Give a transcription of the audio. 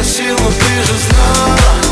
просила, ты же знала